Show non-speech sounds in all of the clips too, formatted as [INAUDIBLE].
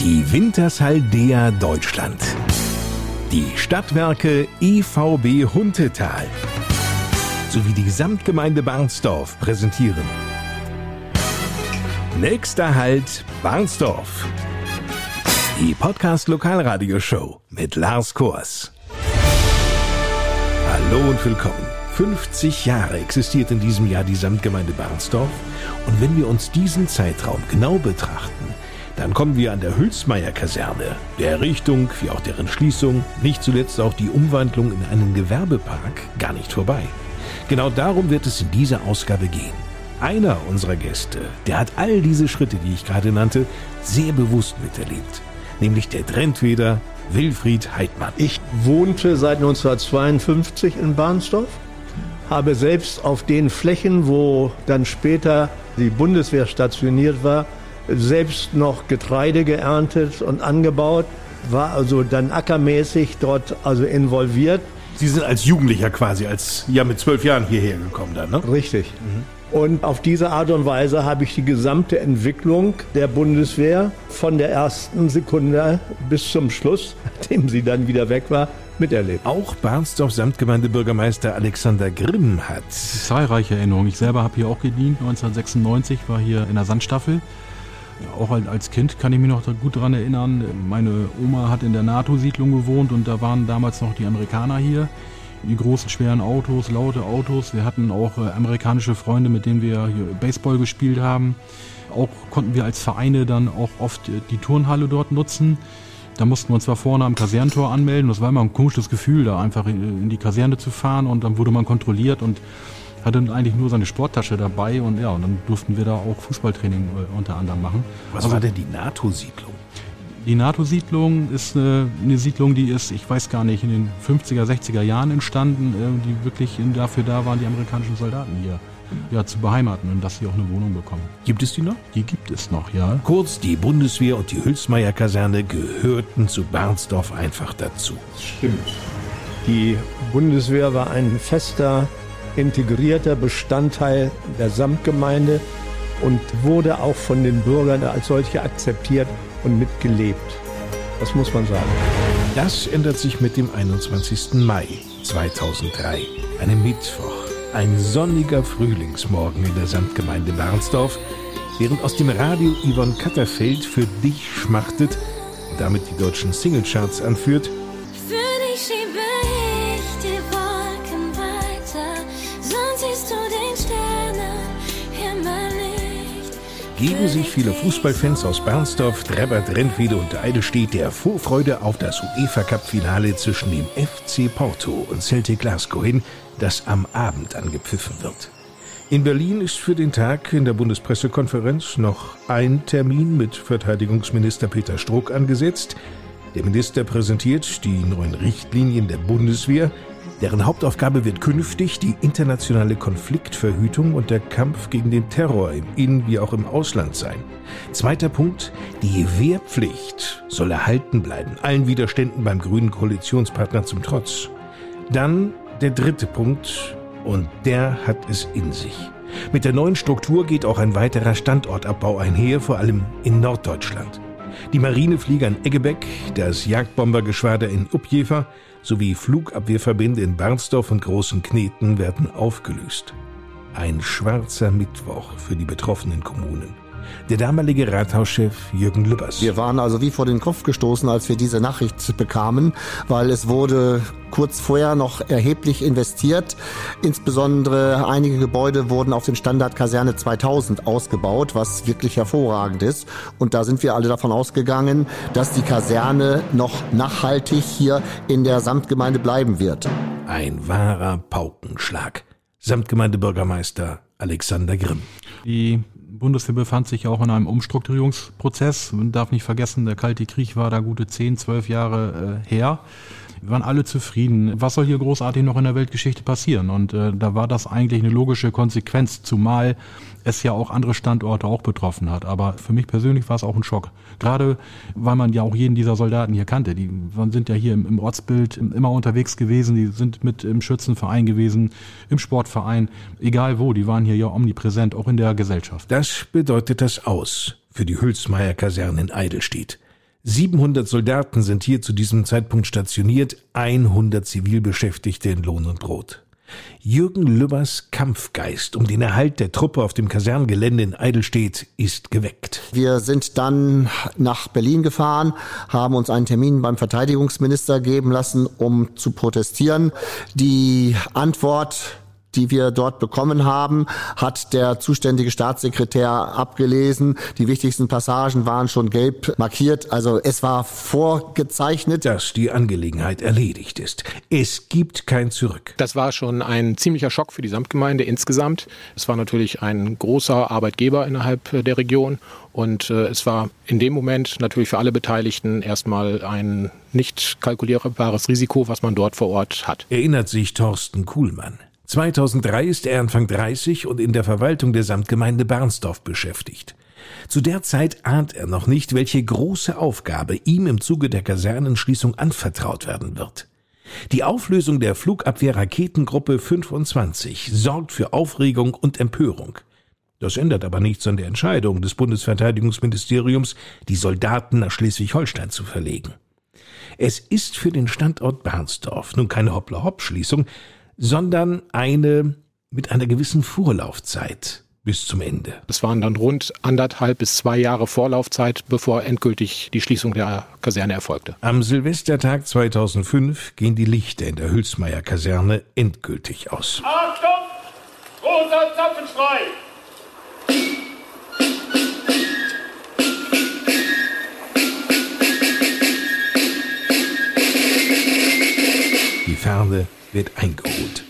Die Wintershaldea Deutschland. Die Stadtwerke EVB Huntetal sowie die Gesamtgemeinde Barnsdorf präsentieren. Nächster Halt Barnsdorf. Die Podcast Lokalradioshow mit Lars Kors. Hallo und willkommen. 50 Jahre existiert in diesem Jahr die Samtgemeinde Barnsdorf und wenn wir uns diesen Zeitraum genau betrachten, dann kommen wir an der Hülsmeier-Kaserne, der Errichtung wie auch deren Schließung, nicht zuletzt auch die Umwandlung in einen Gewerbepark gar nicht vorbei. Genau darum wird es in dieser Ausgabe gehen. Einer unserer Gäste, der hat all diese Schritte, die ich gerade nannte, sehr bewusst miterlebt. Nämlich der Trendweder Wilfried Heidmann. Ich wohnte seit 1952 in Barnsdorf habe selbst auf den Flächen, wo dann später die Bundeswehr stationiert war, selbst noch Getreide geerntet und angebaut, war also dann ackermäßig dort also involviert. Sie sind als Jugendlicher quasi, als ja mit zwölf Jahren hierher gekommen dann, ne? Richtig. Mhm. Und auf diese Art und Weise habe ich die gesamte Entwicklung der Bundeswehr von der ersten Sekunde bis zum Schluss, [LAUGHS] nachdem sie dann wieder weg war, miterlebt. Auch Barnsdorf Samtgemeindebürgermeister Alexander Grimm hat zahlreiche Erinnerungen. Ich selber habe hier auch gedient. 1996 war hier in der Sandstaffel. Auch als Kind kann ich mich noch gut daran erinnern. Meine Oma hat in der NATO-Siedlung gewohnt und da waren damals noch die Amerikaner hier. Die großen, schweren Autos, laute Autos. Wir hatten auch äh, amerikanische Freunde, mit denen wir Baseball gespielt haben. Auch konnten wir als Vereine dann auch oft äh, die Turnhalle dort nutzen. Da mussten wir uns zwar vorne am Kasernentor anmelden, das war immer ein komisches Gefühl, da einfach in die Kaserne zu fahren und dann wurde man kontrolliert und hatte eigentlich nur seine Sporttasche dabei und ja, und dann durften wir da auch Fußballtraining äh, unter anderem machen. Was also, war denn die NATO-Siedlung? Die NATO-Siedlung ist eine, eine, Siedlung, die ist, ich weiß gar nicht, in den 50er, 60er Jahren entstanden, äh, die wirklich dafür da waren, die amerikanischen Soldaten hier ja, zu beheimaten und dass sie auch eine Wohnung bekommen. Gibt es die noch? Die gibt es noch, ja. Kurz, die Bundeswehr und die Hülsmeier-Kaserne gehörten zu Barnsdorf einfach dazu. Stimmt. Die Bundeswehr war ein fester, integrierter Bestandteil der Samtgemeinde und wurde auch von den Bürgern als solche akzeptiert und mitgelebt. Das muss man sagen. Das ändert sich mit dem 21. Mai 2003, einem Mittwoch. Ein sonniger Frühlingsmorgen in der Samtgemeinde Barnsdorf, während aus dem Radio Yvonne Katterfeld für dich schmachtet und damit die deutschen Singlecharts anführt, geben sich viele Fußballfans aus Bernsdorf, Trebbert, Rentwede und Eidelstedt der Vorfreude auf das UEFA-Cup-Finale zwischen dem FC Porto und Celtic Glasgow hin, das am Abend angepfiffen wird. In Berlin ist für den Tag in der Bundespressekonferenz noch ein Termin mit Verteidigungsminister Peter Struck angesetzt. Der Minister präsentiert die neuen Richtlinien der Bundeswehr, Deren Hauptaufgabe wird künftig die internationale Konfliktverhütung und der Kampf gegen den Terror im In- wie auch im Ausland sein. Zweiter Punkt, die Wehrpflicht soll erhalten bleiben, allen Widerständen beim grünen Koalitionspartner zum Trotz. Dann der dritte Punkt, und der hat es in sich. Mit der neuen Struktur geht auch ein weiterer Standortabbau einher, vor allem in Norddeutschland. Die Marineflieger in Eggebeck, das Jagdbombergeschwader in Upjever sowie Flugabwehrverbände in Barnsdorf und Großen Kneten werden aufgelöst. Ein schwarzer Mittwoch für die betroffenen Kommunen der damalige Rathauschef Jürgen Lübbers. Wir waren also wie vor den Kopf gestoßen, als wir diese Nachricht bekamen, weil es wurde kurz vorher noch erheblich investiert. Insbesondere einige Gebäude wurden auf den Standard Kaserne 2000 ausgebaut, was wirklich hervorragend ist. Und da sind wir alle davon ausgegangen, dass die Kaserne noch nachhaltig hier in der Samtgemeinde bleiben wird. Ein wahrer Paukenschlag. Samtgemeindebürgermeister Alexander Grimm. Die Bundeswehr befand sich auch in einem Umstrukturierungsprozess. Man darf nicht vergessen, der Kalte Krieg war da gute 10, 12 Jahre äh, her. Wir waren alle zufrieden. Was soll hier großartig noch in der Weltgeschichte passieren? Und äh, da war das eigentlich eine logische Konsequenz, zumal es ja auch andere Standorte auch betroffen hat. Aber für mich persönlich war es auch ein Schock. Gerade weil man ja auch jeden dieser Soldaten hier kannte. Die sind ja hier im, im Ortsbild immer unterwegs gewesen. Die sind mit im Schützenverein gewesen, im Sportverein, egal wo. Die waren hier ja omnipräsent, auch in der Gesellschaft. Das bedeutet das Aus für die Hülsmeier Kaserne in Eidelstedt. 700 Soldaten sind hier zu diesem Zeitpunkt stationiert, 100 Zivilbeschäftigte in Lohn und Brot. Jürgen Lübbers Kampfgeist um den Erhalt der Truppe auf dem Kaserngelände in Eidelstedt ist geweckt. Wir sind dann nach Berlin gefahren, haben uns einen Termin beim Verteidigungsminister geben lassen, um zu protestieren. Die Antwort die wir dort bekommen haben, hat der zuständige Staatssekretär abgelesen. Die wichtigsten Passagen waren schon gelb markiert. Also es war vorgezeichnet. Dass die Angelegenheit erledigt ist. Es gibt kein Zurück. Das war schon ein ziemlicher Schock für die Samtgemeinde insgesamt. Es war natürlich ein großer Arbeitgeber innerhalb der Region und äh, es war in dem Moment natürlich für alle Beteiligten erstmal ein nicht kalkulierbares Risiko, was man dort vor Ort hat. Erinnert sich Thorsten Kuhlmann. 2003 ist er Anfang 30 und in der Verwaltung der Samtgemeinde Barnsdorf beschäftigt. Zu der Zeit ahnt er noch nicht, welche große Aufgabe ihm im Zuge der Kasernenschließung anvertraut werden wird. Die Auflösung der Flugabwehr-Raketengruppe 25 sorgt für Aufregung und Empörung. Das ändert aber nichts an der Entscheidung des Bundesverteidigungsministeriums, die Soldaten nach Schleswig-Holstein zu verlegen. Es ist für den Standort Barnsdorf nun keine Hoppla-Hopp-Schließung, sondern eine mit einer gewissen Vorlaufzeit bis zum Ende. Es waren dann rund anderthalb bis zwei Jahre Vorlaufzeit, bevor endgültig die Schließung der Kaserne erfolgte. Am Silvestertag 2005 gehen die Lichter in der Hülsmeier Kaserne endgültig aus. Achtung! Großer Zapfenstrei! Ferne wird eingeholt.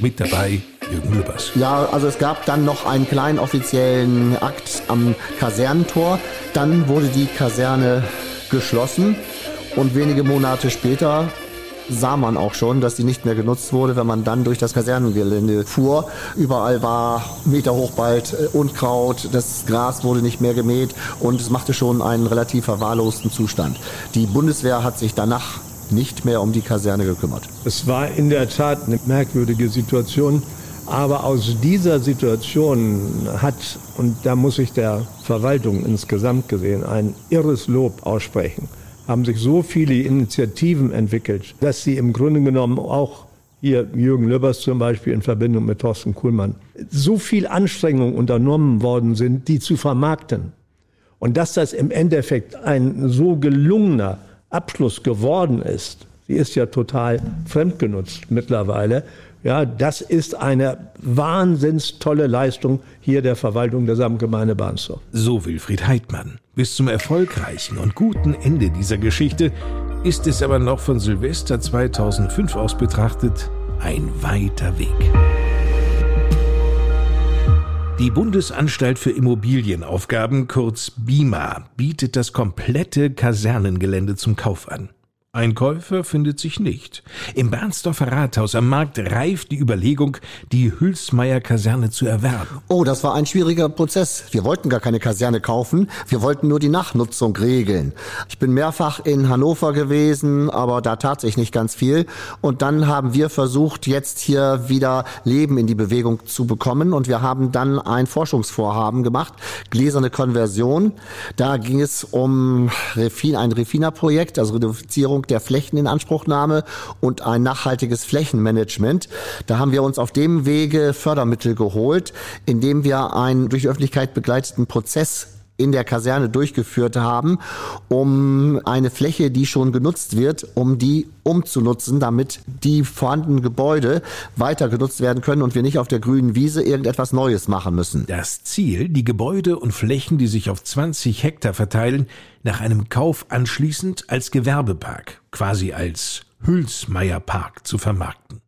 Mit dabei Jürgen Lübbers. Ja, also es gab dann noch einen kleinen offiziellen Akt am Kasernentor. Dann wurde die Kaserne geschlossen und wenige Monate später sah man auch schon, dass die nicht mehr genutzt wurde, wenn man dann durch das Kasernengelände fuhr. Überall war Meter hoch bald äh, Unkraut, das Gras wurde nicht mehr gemäht und es machte schon einen relativ verwahrlosten Zustand. Die Bundeswehr hat sich danach nicht mehr um die Kaserne gekümmert. Es war in der Tat eine merkwürdige Situation. Aber aus dieser Situation hat, und da muss ich der Verwaltung insgesamt gesehen, ein irres Lob aussprechen, haben sich so viele Initiativen entwickelt, dass sie im Grunde genommen auch hier Jürgen Löbers zum Beispiel in Verbindung mit Thorsten Kuhlmann, so viel Anstrengungen unternommen worden sind, die zu vermarkten. Und dass das im Endeffekt ein so gelungener Abschluss geworden ist, sie ist ja total fremdgenutzt mittlerweile, ja, das ist eine wahnsinns tolle Leistung hier der Verwaltung der Samtgemeinde Barnsdorf. So Wilfried Heidmann. Bis zum erfolgreichen und guten Ende dieser Geschichte ist es aber noch von Silvester 2005 aus betrachtet ein weiter Weg. Die Bundesanstalt für Immobilienaufgaben, kurz BIMA, bietet das komplette Kasernengelände zum Kauf an. Ein Käufer findet sich nicht. Im Bernsdorfer Rathaus am Markt reift die Überlegung, die Hülsmeier Kaserne zu erwerben. Oh, das war ein schwieriger Prozess. Wir wollten gar keine Kaserne kaufen, wir wollten nur die Nachnutzung regeln. Ich bin mehrfach in Hannover gewesen, aber da tat sich nicht ganz viel. Und dann haben wir versucht, jetzt hier wieder Leben in die Bewegung zu bekommen. Und wir haben dann ein Forschungsvorhaben gemacht, gläserne Konversion. Da ging es um ein Refina-Projekt, also Reduzierung der Flächeninanspruchnahme und ein nachhaltiges Flächenmanagement. Da haben wir uns auf dem Wege Fördermittel geholt, indem wir einen durch die Öffentlichkeit begleiteten Prozess in der Kaserne durchgeführt haben, um eine Fläche, die schon genutzt wird, um die umzunutzen, damit die vorhandenen Gebäude weiter genutzt werden können und wir nicht auf der grünen Wiese irgendetwas Neues machen müssen. Das Ziel, die Gebäude und Flächen, die sich auf 20 Hektar verteilen, nach einem Kauf anschließend als Gewerbepark, quasi als Hülsmeierpark zu vermarkten.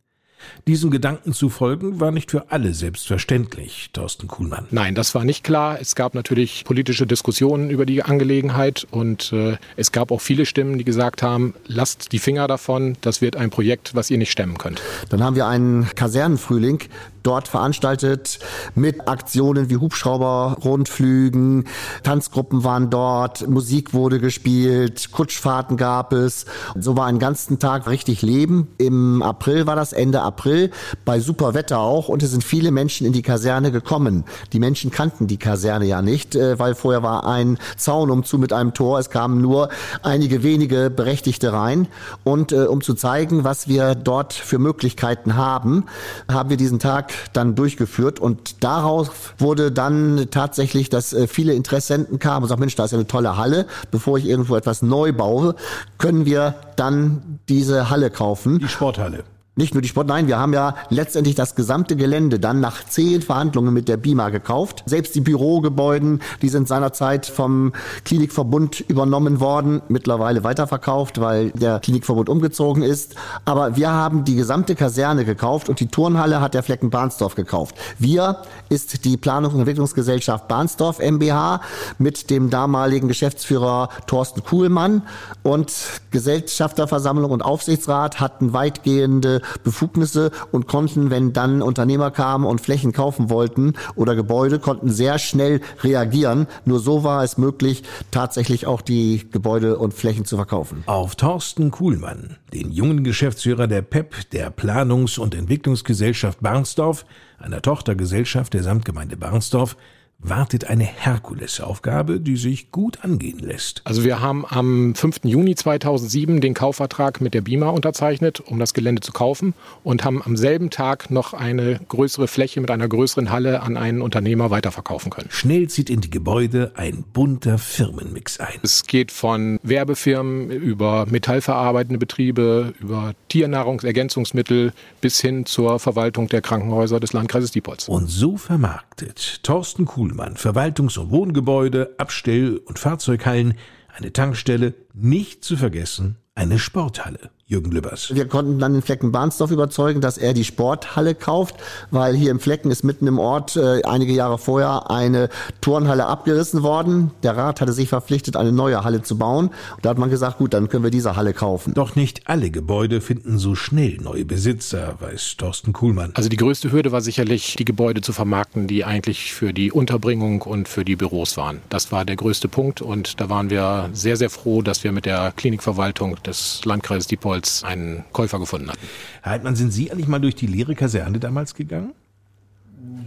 Diesen Gedanken zu folgen war nicht für alle selbstverständlich, Thorsten Kuhlmann. Nein, das war nicht klar. Es gab natürlich politische Diskussionen über die Angelegenheit und äh, es gab auch viele Stimmen, die gesagt haben, lasst die Finger davon, das wird ein Projekt, was ihr nicht stemmen könnt. Dann haben wir einen Kasernenfrühling dort veranstaltet mit Aktionen wie Hubschrauber, Rundflügen, Tanzgruppen waren dort, Musik wurde gespielt, Kutschfahrten gab es. So war einen ganzen Tag richtig Leben. Im April war das, Ende April, bei super Wetter auch und es sind viele Menschen in die Kaserne gekommen. Die Menschen kannten die Kaserne ja nicht, äh, weil vorher war ein Zaun umzu mit einem Tor. Es kamen nur einige wenige Berechtigte rein und äh, um zu zeigen, was wir dort für Möglichkeiten haben, haben wir diesen Tag dann durchgeführt und daraus wurde dann tatsächlich, dass äh, viele Interessenten kamen und sagten, Mensch, da ist ja eine tolle Halle, bevor ich irgendwo etwas neu baue, können wir dann diese Halle kaufen. Die Sporthalle. Nicht nur die Sport, nein, wir haben ja letztendlich das gesamte Gelände dann nach zehn Verhandlungen mit der BIMA gekauft. Selbst die Bürogebäuden, die sind seinerzeit vom Klinikverbund übernommen worden, mittlerweile weiterverkauft, weil der Klinikverbund umgezogen ist. Aber wir haben die gesamte Kaserne gekauft und die Turnhalle hat der Flecken Bahnsdorf gekauft. Wir ist die Planungs- und Entwicklungsgesellschaft Bahnsdorf MBH mit dem damaligen Geschäftsführer Thorsten Kuhlmann und Gesellschafterversammlung und Aufsichtsrat hatten weitgehende Befugnisse und konnten, wenn dann Unternehmer kamen und Flächen kaufen wollten oder Gebäude, konnten sehr schnell reagieren. Nur so war es möglich, tatsächlich auch die Gebäude und Flächen zu verkaufen. Auf Thorsten Kuhlmann, den jungen Geschäftsführer der PEP, der Planungs- und Entwicklungsgesellschaft Barnsdorf, einer Tochtergesellschaft der Samtgemeinde Barnsdorf, wartet eine Herkulesaufgabe, die sich gut angehen lässt. Also wir haben am 5. Juni 2007 den Kaufvertrag mit der BIMA unterzeichnet, um das Gelände zu kaufen und haben am selben Tag noch eine größere Fläche mit einer größeren Halle an einen Unternehmer weiterverkaufen können. Schnell zieht in die Gebäude ein bunter Firmenmix ein. Es geht von Werbefirmen über metallverarbeitende Betriebe, über Tiernahrungsergänzungsmittel bis hin zur Verwaltung der Krankenhäuser des Landkreises Diepholz. Und so vermarktet Thorsten Kuhl Kuhlmann Verwaltungs- und Wohngebäude, Abstell- und Fahrzeughallen, eine Tankstelle, nicht zu vergessen eine Sporthalle. Jürgen Lübbers. Wir konnten dann den Flecken Bahnsdorf überzeugen, dass er die Sporthalle kauft, weil hier im Flecken ist mitten im Ort äh, einige Jahre vorher eine Turnhalle abgerissen worden. Der Rat hatte sich verpflichtet, eine neue Halle zu bauen. Und da hat man gesagt, gut, dann können wir diese Halle kaufen. Doch nicht alle Gebäude finden so schnell neue Besitzer, weiß Thorsten Kuhlmann. Also die größte Hürde war sicherlich, die Gebäude zu vermarkten, die eigentlich für die Unterbringung und für die Büros waren. Das war der größte Punkt und da waren wir sehr, sehr froh, dass wir mit der Klinikverwaltung des Landkreises Diepholz einen Käufer gefunden hatten. Herr Heidmann, sind Sie eigentlich mal durch die leere Kaserne damals gegangen?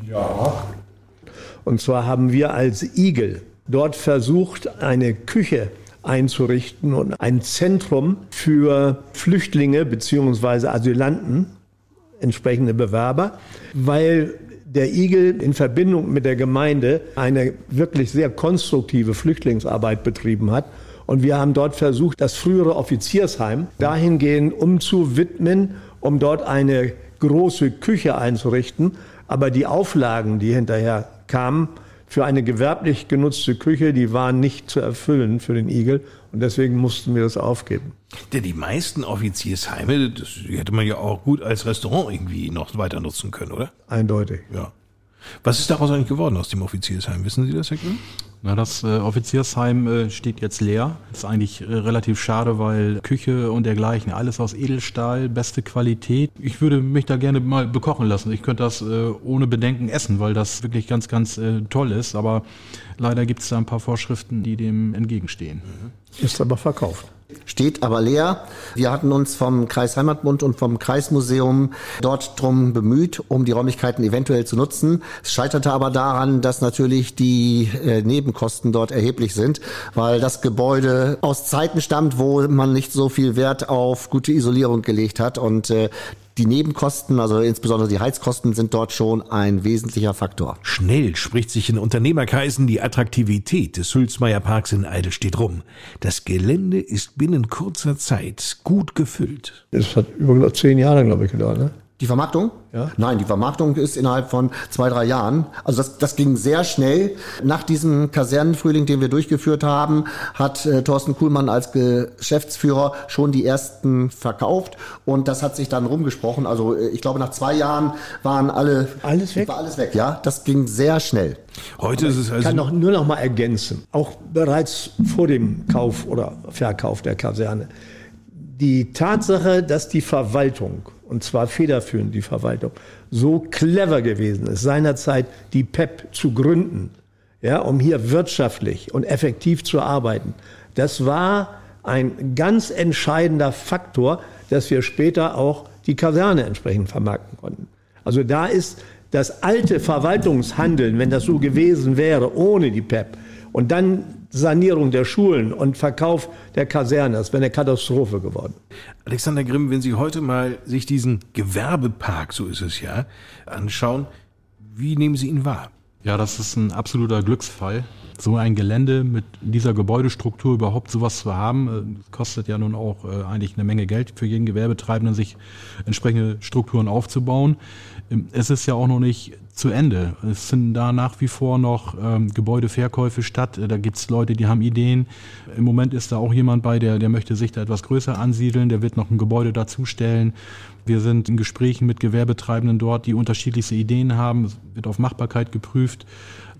Ja. Und zwar haben wir als Igel dort versucht, eine Küche einzurichten und ein Zentrum für Flüchtlinge bzw. Asylanten, entsprechende Bewerber, weil der Igel in Verbindung mit der Gemeinde eine wirklich sehr konstruktive Flüchtlingsarbeit betrieben hat und wir haben dort versucht, das frühere Offiziersheim dahingehend umzuwidmen, um dort eine große Küche einzurichten. Aber die Auflagen, die hinterher kamen, für eine gewerblich genutzte Küche, die waren nicht zu erfüllen für den Igel. Und deswegen mussten wir das aufgeben. Denn die meisten Offiziersheime, das hätte man ja auch gut als Restaurant irgendwie noch weiter nutzen können, oder? Eindeutig. Ja. Was ist daraus eigentlich geworden aus dem Offiziersheim? Wissen Sie das, Herr Grün? Na, das äh, Offiziersheim äh, steht jetzt leer. Ist eigentlich äh, relativ schade, weil Küche und dergleichen, alles aus Edelstahl, beste Qualität. Ich würde mich da gerne mal bekochen lassen. Ich könnte das äh, ohne Bedenken essen, weil das wirklich ganz, ganz äh, toll ist. Aber leider gibt es da ein paar Vorschriften, die dem entgegenstehen. Ist aber verkauft steht aber leer. Wir hatten uns vom Kreis Heimatbund und vom Kreismuseum dort drum bemüht, um die Räumlichkeiten eventuell zu nutzen. Es scheiterte aber daran, dass natürlich die äh, Nebenkosten dort erheblich sind, weil das Gebäude aus Zeiten stammt, wo man nicht so viel Wert auf gute Isolierung gelegt hat und äh, die Nebenkosten, also insbesondere die Heizkosten, sind dort schon ein wesentlicher Faktor. Schnell spricht sich in Unternehmerkreisen die Attraktivität des Hülsmeyer Parks in Eidelstedt rum. Das Gelände ist binnen kurzer Zeit gut gefüllt. Es hat über zehn Jahre, glaube ich, gedauert. Ne? Die Vermarktung? Ja. Nein, die Vermarktung ist innerhalb von zwei, drei Jahren. Also das, das ging sehr schnell. Nach diesem Kasernenfrühling, den wir durchgeführt haben, hat äh, Thorsten Kuhlmann als Geschäftsführer schon die ersten verkauft und das hat sich dann rumgesprochen. Also äh, ich glaube, nach zwei Jahren waren alle alles weg. War alles weg, ja. Das ging sehr schnell. Heute Aber ist es also ich kann noch, nur noch mal ergänzen. Auch bereits vor dem Kauf oder Verkauf der Kaserne. Die Tatsache, dass die Verwaltung und zwar federführend die Verwaltung, so clever gewesen ist, seinerzeit die PEP zu gründen, ja, um hier wirtschaftlich und effektiv zu arbeiten. Das war ein ganz entscheidender Faktor, dass wir später auch die Kaserne entsprechend vermarkten konnten. Also da ist das alte Verwaltungshandeln, wenn das so gewesen wäre, ohne die PEP, und dann Sanierung der Schulen und Verkauf der Kaserne, das wäre eine Katastrophe geworden. Alexander Grimm, wenn Sie heute mal sich diesen Gewerbepark, so ist es ja, anschauen, wie nehmen Sie ihn wahr? Ja, das ist ein absoluter Glücksfall. So ein Gelände mit dieser Gebäudestruktur überhaupt sowas zu haben, äh, kostet ja nun auch äh, eigentlich eine Menge Geld für jeden Gewerbetreibenden, sich entsprechende Strukturen aufzubauen. Ähm, es ist ja auch noch nicht zu Ende. Es sind da nach wie vor noch ähm, Gebäudeverkäufe statt. Da gibt's Leute, die haben Ideen. Im Moment ist da auch jemand bei, der, der möchte sich da etwas größer ansiedeln. Der wird noch ein Gebäude dazustellen. Wir sind in Gesprächen mit Gewerbetreibenden dort, die unterschiedlichste Ideen haben. Es wird auf Machbarkeit geprüft.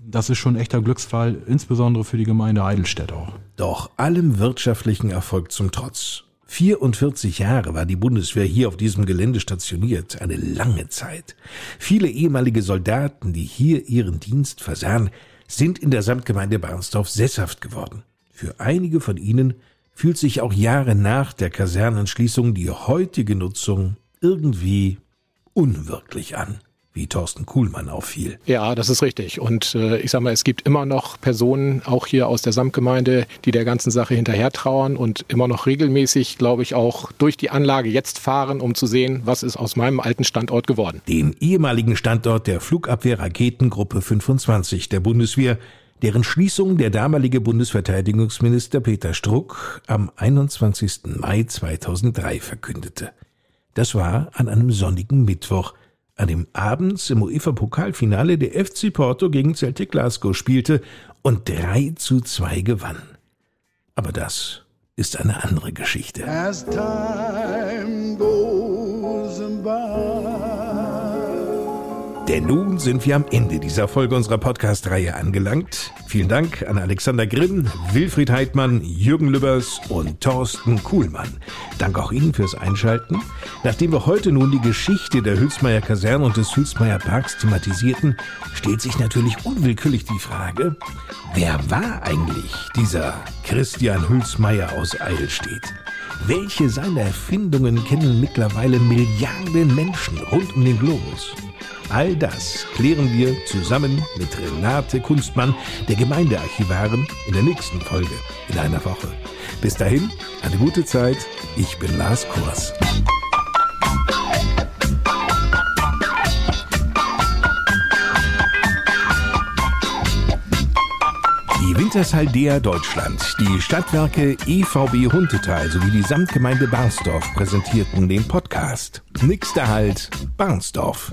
Das ist schon ein echter Glücksfall, insbesondere für die Gemeinde Eidelstedt auch. Doch allem wirtschaftlichen Erfolg zum Trotz 44 Jahre war die Bundeswehr hier auf diesem Gelände stationiert, eine lange Zeit. Viele ehemalige Soldaten, die hier ihren Dienst versahen, sind in der Samtgemeinde Barnsdorf sesshaft geworden. Für einige von ihnen fühlt sich auch Jahre nach der Kasernenschließung die heutige Nutzung irgendwie unwirklich an wie Thorsten Kuhlmann auffiel. Ja, das ist richtig. Und äh, ich sage mal, es gibt immer noch Personen, auch hier aus der Samtgemeinde, die der ganzen Sache hinterher trauern und immer noch regelmäßig, glaube ich, auch durch die Anlage jetzt fahren, um zu sehen, was ist aus meinem alten Standort geworden. Den ehemaligen Standort der Flugabwehr-Raketengruppe 25 der Bundeswehr, deren Schließung der damalige Bundesverteidigungsminister Peter Struck am 21. Mai 2003 verkündete. Das war an einem sonnigen Mittwoch, an dem abends im UEFA-Pokalfinale der FC Porto gegen Celtic Glasgow spielte und 3 zu 2 gewann. Aber das ist eine andere Geschichte. As time goes by. Denn nun sind wir am Ende dieser Folge unserer Podcast-Reihe angelangt. Vielen Dank an Alexander Grimm, Wilfried Heidmann, Jürgen Lübbers und Thorsten Kuhlmann. Dank auch Ihnen fürs Einschalten. Nachdem wir heute nun die Geschichte der Hülsmeier Kaserne und des Hülsmeier Parks thematisierten, stellt sich natürlich unwillkürlich die Frage, wer war eigentlich dieser Christian Hülsmeier aus Eidelstedt? Welche seiner Erfindungen kennen mittlerweile Milliarden Menschen rund um den Globus? All das klären wir zusammen mit Renate Kunstmann, der Gemeindearchivarin, in der nächsten Folge in einer Woche. Bis dahin, eine gute Zeit. Ich bin Lars Kurs. Die Wintershaldea Deutschland, die Stadtwerke EVB Huntetal sowie die Samtgemeinde Barnsdorf präsentierten den Podcast. Der Halt, Barnsdorf.